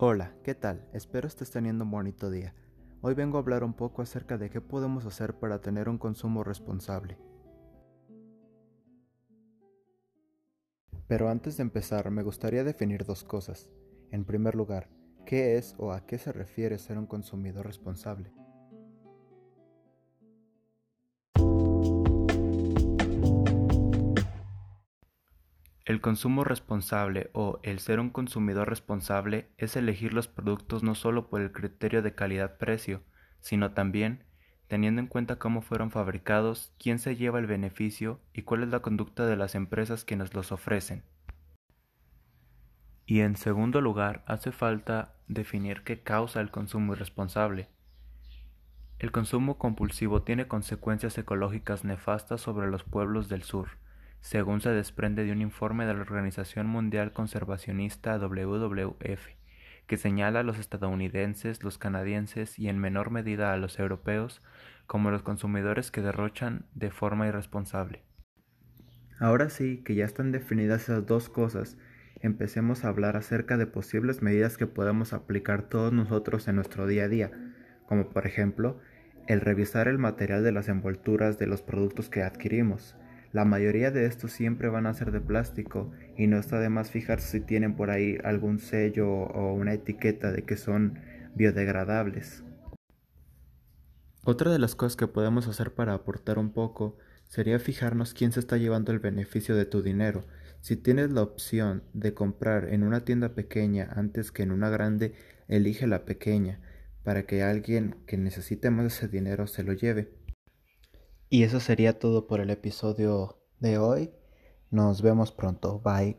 Hola, ¿qué tal? Espero estés teniendo un bonito día. Hoy vengo a hablar un poco acerca de qué podemos hacer para tener un consumo responsable. Pero antes de empezar, me gustaría definir dos cosas. En primer lugar, ¿qué es o a qué se refiere ser un consumidor responsable? El consumo responsable o el ser un consumidor responsable es elegir los productos no solo por el criterio de calidad-precio, sino también teniendo en cuenta cómo fueron fabricados, quién se lleva el beneficio y cuál es la conducta de las empresas que nos los ofrecen. Y en segundo lugar, hace falta definir qué causa el consumo irresponsable. El consumo compulsivo tiene consecuencias ecológicas nefastas sobre los pueblos del sur, según se desprende de un informe de la Organización Mundial Conservacionista WWF, que señala a los estadounidenses, los canadienses y en menor medida a los europeos como los consumidores que derrochan de forma irresponsable. Ahora sí que ya están definidas esas dos cosas, empecemos a hablar acerca de posibles medidas que podemos aplicar todos nosotros en nuestro día a día, como por ejemplo el revisar el material de las envolturas de los productos que adquirimos, la mayoría de estos siempre van a ser de plástico y no está de más fijarse si tienen por ahí algún sello o una etiqueta de que son biodegradables. Otra de las cosas que podemos hacer para aportar un poco sería fijarnos quién se está llevando el beneficio de tu dinero. Si tienes la opción de comprar en una tienda pequeña antes que en una grande, elige la pequeña para que alguien que necesite más ese dinero se lo lleve. Y eso sería todo por el episodio de hoy. Nos vemos pronto. Bye.